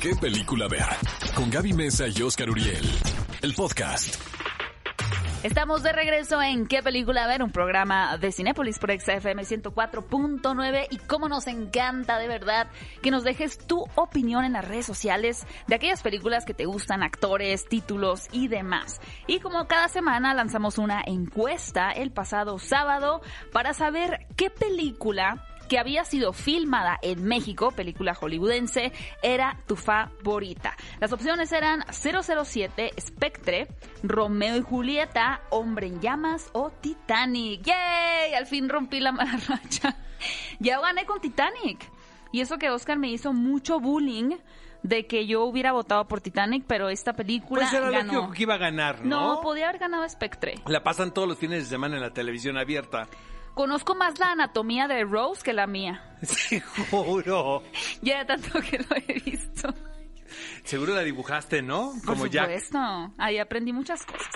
qué película ver. Con Gaby Mesa y Oscar Uriel. El podcast. Estamos de regreso en ¿Qué película ver? Un programa de Cinépolis por XFM 104.9 y cómo nos encanta de verdad que nos dejes tu opinión en las redes sociales de aquellas películas que te gustan, actores, títulos y demás. Y como cada semana lanzamos una encuesta el pasado sábado para saber qué película que había sido filmada en México, película hollywoodense, era tu favorita. Las opciones eran 007, Spectre, Romeo y Julieta, Hombre en Llamas o Titanic. ¡Yay! Al fin rompí la mala racha. Ya gané con Titanic. Y eso que Oscar me hizo mucho bullying de que yo hubiera votado por Titanic, pero esta película Pues era ganó. lo que iba a ganar, ¿no? No, podía haber ganado Spectre. La pasan todos los fines de semana en la televisión abierta. Conozco más la anatomía de Rose que la mía. Seguro. Ya de tanto que lo he visto. Seguro la dibujaste, ¿no? Por Como Jack. supuesto. Ahí aprendí muchas cosas.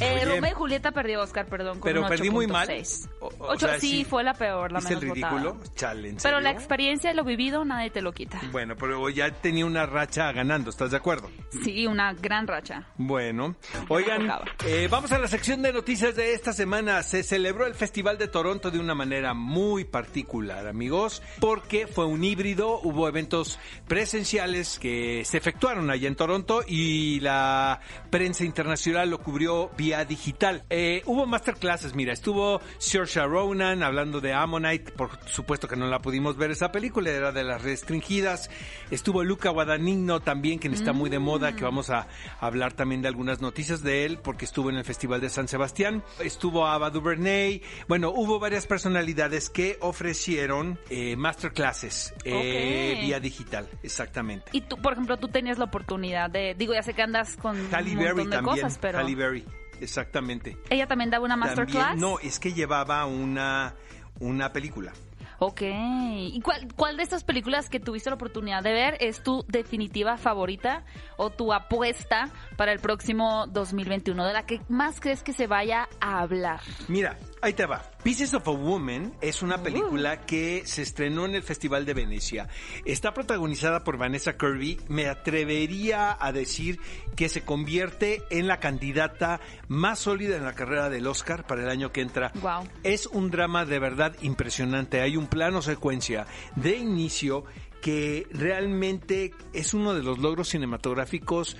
Eh. Romeo y Julieta perdió Oscar, perdón, con Pero un perdí muy mal. 8.6. O- o Ocho- sea, sí, sí. fue la peor, la ¿Viste menos el ridículo? votada. Chale, ¿en Pero la experiencia y lo vivido nadie te lo quita. Bueno, pero ya tenía una racha ganando, ¿estás de acuerdo? Sí, una gran racha. Bueno, oigan, eh, vamos a la sección de noticias de esta semana. Se celebró el Festival de Toronto de una manera muy particular, amigos, porque fue un híbrido, hubo eventos presenciales que se efectuaron allá en Toronto y la prensa internacional lo cubrió vía digital. Eh, hubo masterclasses, mira, estuvo Saoirse Ronan hablando de Ammonite, por supuesto que no la pudimos ver esa película, era de las restringidas. Estuvo Luca Guadagnino también, quien está muy de moda, que vamos a hablar también de algunas noticias de él, porque estuvo en el Festival de San Sebastián. Estuvo Ava DuVernay. Bueno, hubo varias personalidades que ofrecieron eh, masterclasses eh, Ok. vía digital, exactamente. Y tú, por ejemplo, tú tenías la oportunidad de, digo, ya sé que andas con Halle un Berry montón de también. cosas, pero Halle Berry, exactamente. ella también daba una masterclass. También, no, es que llevaba una, una película. Ok. ¿Y cuál, cuál de estas películas que tuviste la oportunidad de ver es tu definitiva favorita o tu apuesta para el próximo 2021? ¿De la que más crees que se vaya a hablar? Mira, ahí te va. Pieces of a Woman es una película que se estrenó en el Festival de Venecia. Está protagonizada por Vanessa Kirby. Me atrevería a decir que se convierte en la candidata más sólida en la carrera del Oscar para el año que entra. Guau. Es un drama de verdad impresionante. Hay un plano secuencia de inicio que realmente es uno de los logros cinematográficos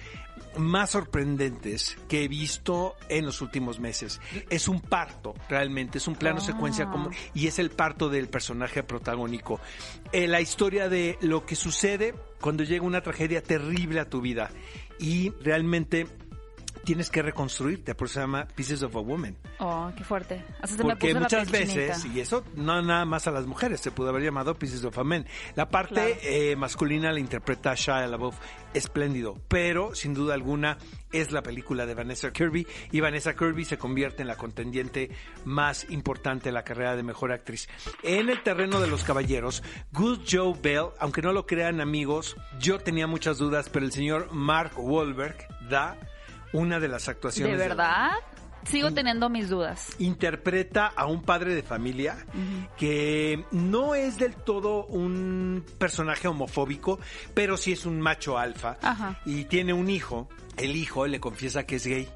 más sorprendentes que he visto en los últimos meses. Es un parto, realmente, es un plano Ah. secuencia como y es el parto del personaje protagónico. Eh, la historia de lo que sucede cuando llega una tragedia terrible a tu vida y realmente tienes que reconstruirte, por eso se llama Pieces of a Woman. Oh, qué fuerte. Hasta se me Porque muchas veces, chinita. y eso no nada más a las mujeres, se pudo haber llamado Pieces of a Man. La parte Claro. eh, masculina la interpreta Shia LaBeouf, espléndido, pero sin duda alguna es la película de Vanessa Kirby y Vanessa Kirby se convierte en la contendiente más importante de la carrera de mejor actriz. En el terreno de los caballeros, Good Joe Bell, aunque no lo crean amigos, yo tenía muchas dudas, pero el señor Mark Wahlberg da una de las actuaciones ¿De verdad? Sigo teniendo mis dudas. interpreta a un padre de familia que no es del todo un personaje homofóbico, pero sí es un macho alfa Ajá. y tiene un hijo. El hijo le confiesa que es gay.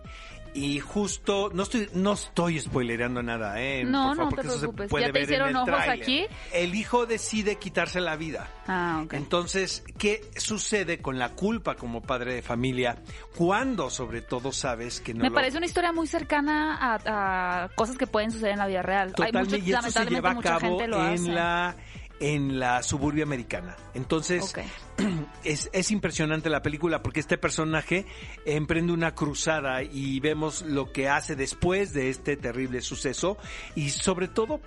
Y justo, no estoy, no estoy spoilereando nada, ¿eh? No, favor, no te porque eso se preocupes. puede ¿Ya te hicieron el ojos tráiler. aquí? El hijo decide quitarse la vida. Ah, ok. Entonces, ¿qué sucede con la culpa como padre de familia cuando sobre todo sabes que no Me lo- parece una historia muy cercana a, a cosas que pueden suceder en la vida real. Hay Totalmente, mucho- y eso se lleva a cabo hace. en la en la suburbia americana. Entonces, es, es impresionante la película porque este personaje emprende una cruzada y vemos lo que hace después de este terrible suceso y sobre todo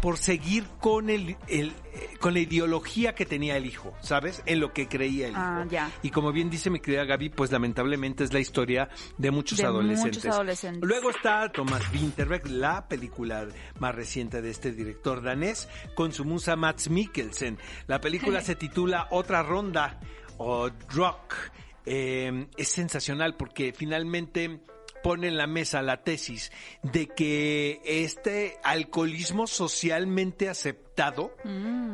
por seguir con el, el, eh, con la ideología que tenía el hijo, ¿sabes? En lo que creía el hijo. Ah, ya. Y como bien dice mi querida Gaby, pues lamentablemente es la historia de muchos De adolescentes. muchos adolescentes. Luego está Thomas Winterberg, la película más reciente de este director danés, con su musa Mats Mikkelsen. La película se titula Otra Ronda o Rock. Eh, es sensacional porque finalmente pone en la mesa la tesis de que este alcoholismo socialmente aceptado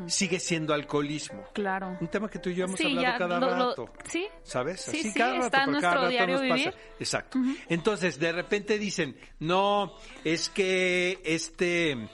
sigue siendo alcoholismo. Mm, Claro. Un tema que tú y yo hemos Sí, hablado ya cada lo- lo- rato. sí. ¿Sabes? Sí, Así sí, cada rato, está en nuestro cada rato diario nos pasa. vivir. Exacto. Entonces, de repente dicen, no, es que este...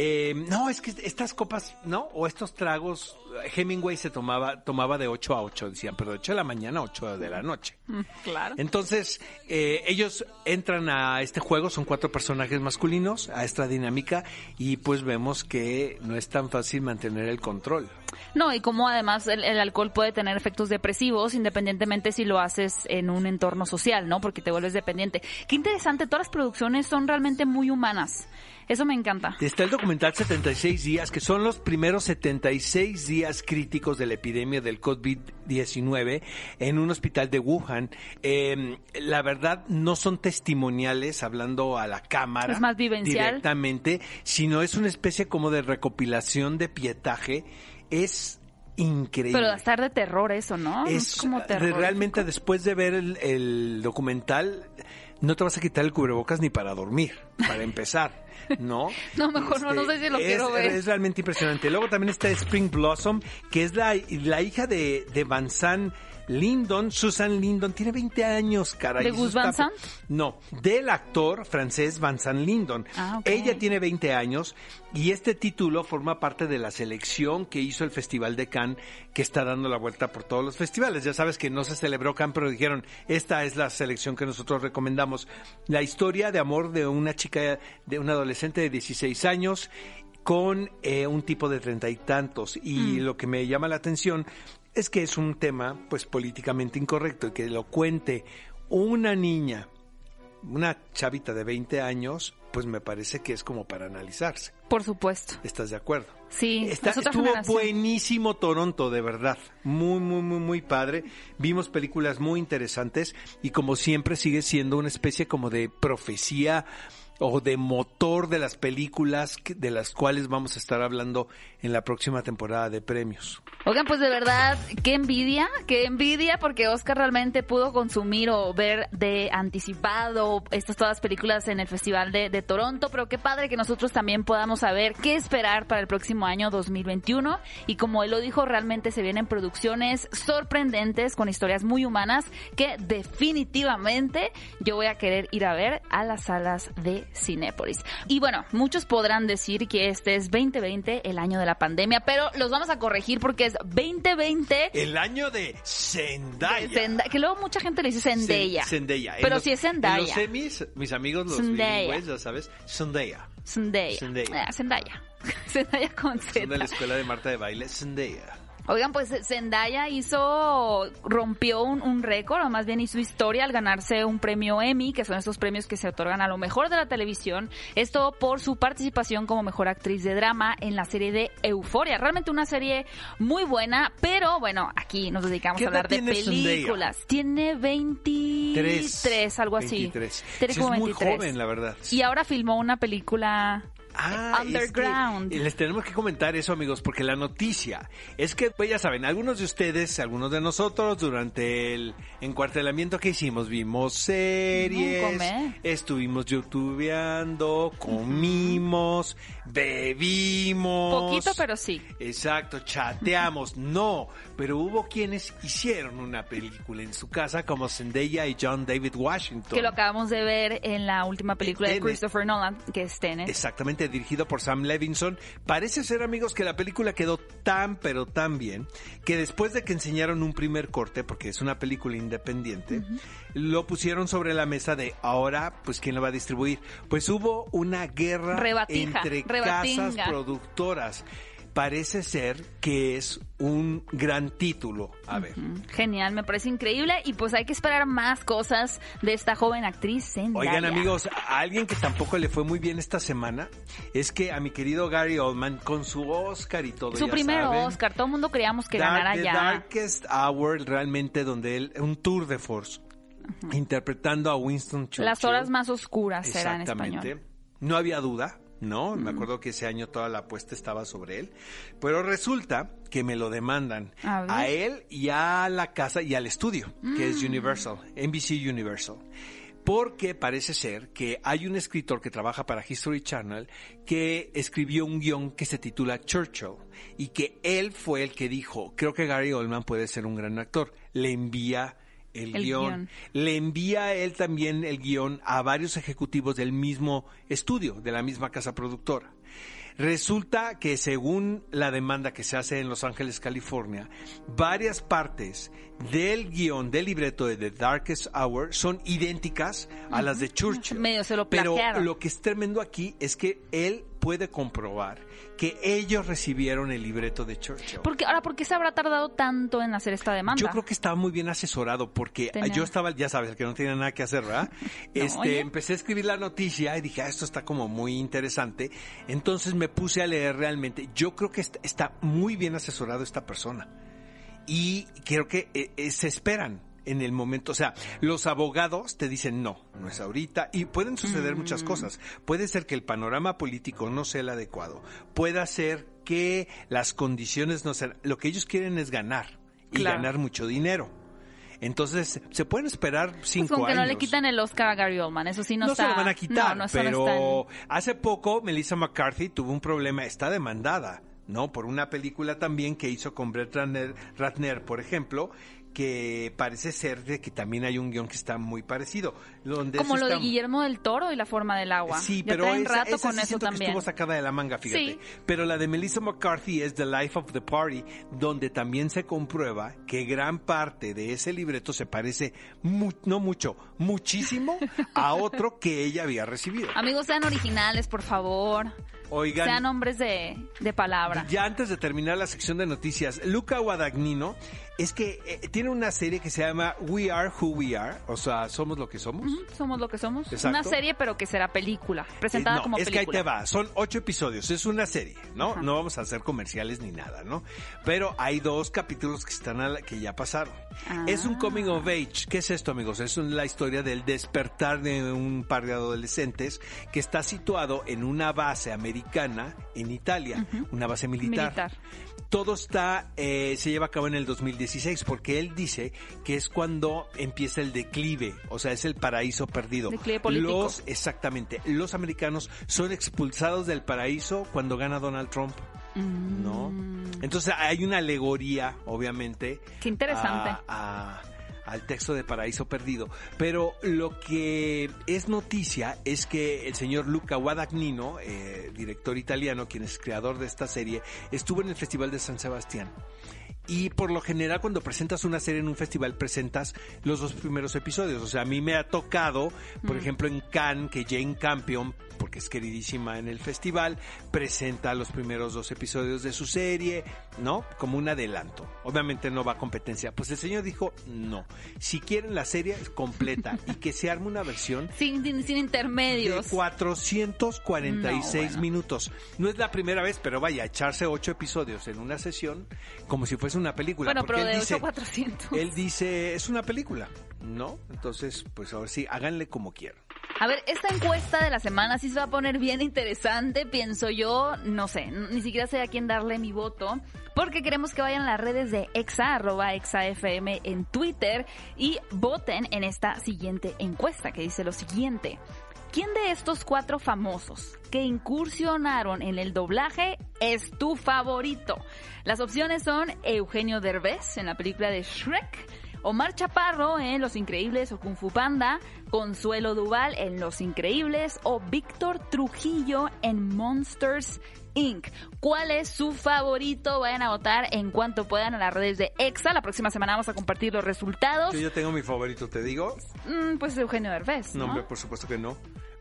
eh, no, es que estas copas, ¿no? O estos tragos, Hemingway se tomaba, tomaba de 8 a 8, decían, pero de 8 de la mañana a 8 de la noche. Mm, Claro. Entonces, eh, ellos entran a este juego, son cuatro personajes masculinos, a esta dinámica, y pues vemos que no es tan fácil mantener el control. No, y como además el, el alcohol puede tener efectos depresivos independientemente si lo haces en un entorno social, ¿no? Porque te vuelves dependiente. Qué interesante, todas las producciones son realmente muy humanas. Eso me encanta. Está el documental 76 días, que son los primeros 76 días críticos de la epidemia del COVID-19 en un hospital de Wuhan. Eh, la verdad, no son testimoniales hablando a la cámara. Es más vivencial. Directamente, sino es una especie como de recopilación de pietaje. Es increíble. Pero estar de terror eso, ¿no? es como terror. realmente después de ver el, el documental no te vas a quitar el cubrebocas ni para dormir, para empezar, ¿no? No, mejor no, no sé si lo es, quiero ver. Es realmente impresionante. Luego también está Spring Blossom, que es la, la hija de, de Van Sant Lindon, Susan Lindon, tiene 20 años, caray. ¿De Gus Van Sant? No, del actor francés Van Sant Lindon. Ah. Ella tiene 20 años y este título forma parte de la selección que hizo el Festival de Cannes, que está dando la vuelta por todos los festivales. Ya sabes que no se celebró Cannes, pero dijeron, esta es la selección que nosotros recomendamos. La historia de amor de una chica, de una adolescente de 16 años con eh, un tipo de treinta y tantos. Y lo que me llama la atención es que es un tema, pues, políticamente incorrecto y que lo cuente una niña, una chavita de 20 años, pues me parece que es como para analizarse. Por supuesto. ¿Estás de acuerdo? Sí, Está- es estuvo generación. buenísimo Toronto, de verdad. Muy, muy, muy, muy padre. Vimos películas muy interesantes y como siempre sigue siendo una especie como de profecía o de motor de las películas de las cuales vamos a estar hablando en la próxima temporada de premios. Oigan, pues de verdad, qué envidia, qué envidia, porque Oscar realmente pudo consumir o ver de anticipado estas todas las películas en el Festival de, de Toronto, pero qué padre que nosotros también podamos saber qué esperar para el próximo año 2021. Y como él lo dijo, realmente se vienen producciones sorprendentes con historias muy humanas que definitivamente yo voy a querer ir a ver a las salas de Cinépolis. Y bueno, muchos podrán decir que este es 2020, el año de la pandemia, pero los vamos a corregir porque es 2020 El año de Zendaya. Zenda- que luego mucha gente le dice Zendaya. Zen- Zendaya. En Pero los- sí es Zendaya. En los semis, mis amigos los bilingües, ya sabes, Zendaya. Zendaya. Zendaya. Ah, Zendaya. Zendaya con Son de la Z. escuela de Marta de baile, Zendaya. Oigan, pues Zendaya hizo, rompió un, un récord, o más bien hizo historia al ganarse un premio Emmy, que son estos premios que se otorgan a lo mejor de la televisión. Esto por su participación como mejor actriz de drama en la serie de Euforia. Realmente una serie muy buena, pero bueno, aquí nos dedicamos ¿Qué a hablar de Zendaya? películas. Tiene 23, algo así. 23. Tiene Sí, es muy 23. joven, la verdad. Y ahora filmó una película Ah, Underground. es que les tenemos que comentar eso, amigos, porque la noticia es que, pues ya saben, algunos de ustedes, algunos de nosotros, durante el encuartelamiento que hicimos, vimos series, estuvimos youtubeando, comimos, bebimos. poquito, pero sí. Exacto, chateamos. No, pero hubo quienes hicieron una película en su casa, como Zendaya y John David Washington. Que lo acabamos de ver en la última película de. Christopher Nolan, que es Tenet. Exactamente, dirigido por Sam Levinson. Parece ser, amigos, que la película quedó tan, pero tan bien, que después de que enseñaron un primer corte, porque es una película independiente, lo pusieron sobre la mesa de ahora, pues, ¿quién lo va a distribuir? Pues hubo una guerra Rebatija, entre rebatinga. casas productoras. Parece ser que es un gran título. A ver. Genial, me parece increíble y pues hay que esperar más cosas de esta joven actriz Zendaya. Oigan amigos, a alguien que tampoco le fue muy bien esta semana es que a mi querido Gary Oldman con su Oscar y todo. Su primer saben, Oscar, todo el mundo creíamos que Dark- ganara The ya. Darkest Hour, realmente donde él, un tour de force, interpretando a Winston Churchill. Las horas más oscuras será en Exactamente. español. No había duda, ¿no? Me acuerdo que ese año toda la apuesta estaba sobre él. Pero resulta que me lo demandan A él y a la casa y al estudio, que Mm. es Universal, NBC Universal. porque parece ser que hay un escritor que trabaja para History Channel que escribió un guion que se titula Churchill y que él fue el que dijo, creo que Gary Oldman puede ser un gran actor. Le envía el, El guion. guion. Le envía él también el guion a varios ejecutivos del mismo estudio, de la misma casa productora. Resulta que según la demanda que se hace en Los Ángeles, California, varias partes del guion del libreto de The Darkest Hour son idénticas a las de Churchill. Medio se lo Pero lo que es tremendo aquí es que él puede comprobar que ellos recibieron el libreto de Churchill. Porque, ahora, ¿por qué se habrá tardado tanto en hacer esta demanda? Yo creo que estaba muy bien asesorado porque Tenía- yo estaba, ya sabes, el que no tiene nada que hacer, ¿verdad? este, oye. empecé a escribir la noticia y dije, ah, esto está como muy interesante. Entonces me puse a leer realmente. Yo creo que está, está muy bien asesorado esta persona. Y creo que eh, eh, se esperan en el momento, o sea, los abogados te dicen no, no es ahorita y pueden suceder Mm. muchas cosas. Puede ser que el panorama político no sea el adecuado, puede ser que las condiciones no sean, lo que ellos quieren es ganar y Claro. ganar mucho dinero. Entonces, se pueden esperar Pues cinco con que años. no le quitan el Oscar a Gary Oldman, eso sí no, No está... se lo van a quitar, No, no, eso no está pero en- hace poco Melissa McCarthy tuvo un problema, está demandada, ¿no? Por una película también que hizo con Brett Ratner, Ratner, por ejemplo, que parece ser de que también hay un guion que está muy parecido. Donde Como lo de Guillermo del Toro y la forma del agua. Sí, Ya pero traen esa, rato esa con sí eso siento que también. estuvo sacada de la manga, fíjate. Sí. Pero la de Melissa McCarthy es The Life of the Party, donde también se comprueba que gran parte de ese libreto se parece, mu- no mucho, muchísimo a otro que ella había recibido. Amigos, sean originales, por favor. Oigan, Sean hombres de, de palabra. ya antes de terminar la sección de noticias, Luca Guadagnino es que eh, tiene una serie que se llama We Are Who We Are, o sea, somos lo que somos. Somos lo que somos. Exacto. Una serie, pero que será película. Presentada Eh, no, como es que ahí película. te va, son ocho episodios, es una serie, ¿no? Ajá. No vamos a hacer comerciales ni nada, ¿no? Pero hay dos capítulos que están a la- que ya pasaron. Ah. Es un coming of age. ¿Qué es esto, amigos? Es la historia del despertar de un par de adolescentes que está situado en una base americana en Italia, una base militar. Militar. Todo está, eh, se lleva a cabo en el 2016 porque él dice que es cuando empieza el declive, o sea, es el paraíso perdido. Declive político. Los, exactamente, los americanos son expulsados del paraíso cuando gana Donald Trump. Mm. ¿No? Entonces hay una alegoría, obviamente. Qué interesante. a- a- al texto de Paraíso Perdido. Pero lo que es noticia es que el señor Luca Guadagnino, eh, director italiano, quien es creador de esta serie, estuvo en el Festival de San Sebastián. Y por lo general cuando presentas una serie en un festival presentas los dos primeros episodios. O sea, a mí me ha tocado, por Mm. ejemplo, en Cannes, que Jane Campion, porque es queridísima en el festival, presenta los primeros dos episodios de su serie, ¿no? Como un adelanto. Obviamente no va a competencia. Pues el señor dijo, no. Si quieren la serie completa y que se arme una versión Sin, sin, sin intermedios. de 446 No, bueno. minutos. No es la primera vez, pero vaya, echarse ocho episodios en una sesión como si fuese una película. Bueno, porque pero él de dice, 8 a 400. Él dice, es una película, ¿no? Entonces, pues ahora sí, háganle como quieran. A ver, esta encuesta de la semana sí se va a poner bien interesante, pienso yo. No sé, ni siquiera sé a quién darle mi voto. Porque queremos que vayan a las redes de Exa, arroba ExaFM en Twitter y voten en esta siguiente encuesta que dice lo siguiente. ¿Quién de estos cuatro famosos que incursionaron en el doblaje es tu favorito? Las opciones son Eugenio Derbez en la película de Shrek, Omar Chaparro en Los Increíbles o Kung Fu Panda, Consuelo Duval en Los Increíbles o Víctor Trujillo en Monsters Inc. ¿Cuál es su favorito? Vayan a votar en cuanto puedan a las redes de EXA. La próxima semana vamos a compartir los resultados. Yo ya tengo mi favorito, te digo. Mm, pues Eugenio Derbez, No, ¿no? hombre, por supuesto que no.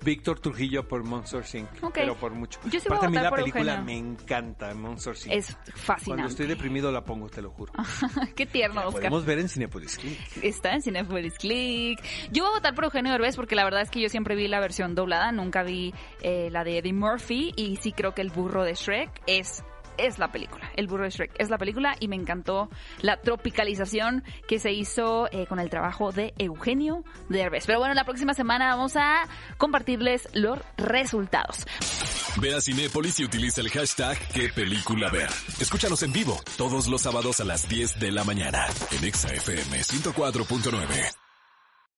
Víctor Trujillo por Monster Inc. Pero por mucho. Yo sí voy a Aparte, a mí votar la por película Eugenio. me encanta, Monster Inc. Es Cuando fascinante. estoy deprimido la pongo, te lo juro. Qué tierno, La Oscar. podemos ver en Cinepolis Click. Está en Cinepolis Click. Yo voy a votar por Eugenio Derbez porque la verdad es que yo siempre vi la versión doblada, nunca vi eh, la de Eddie Murphy y sí creo que el burro de Shrek es es la película. El burro de es la película y me encantó la tropicalización que se hizo eh, con el trabajo de Eugenio Derbez. Pero bueno, la próxima semana vamos a compartirles los resultados. Ve a Cinépolis y utiliza el hashtag qué película ver. Escúchanos en vivo todos los sábados a las 10 de la mañana en Exa FM 104.9.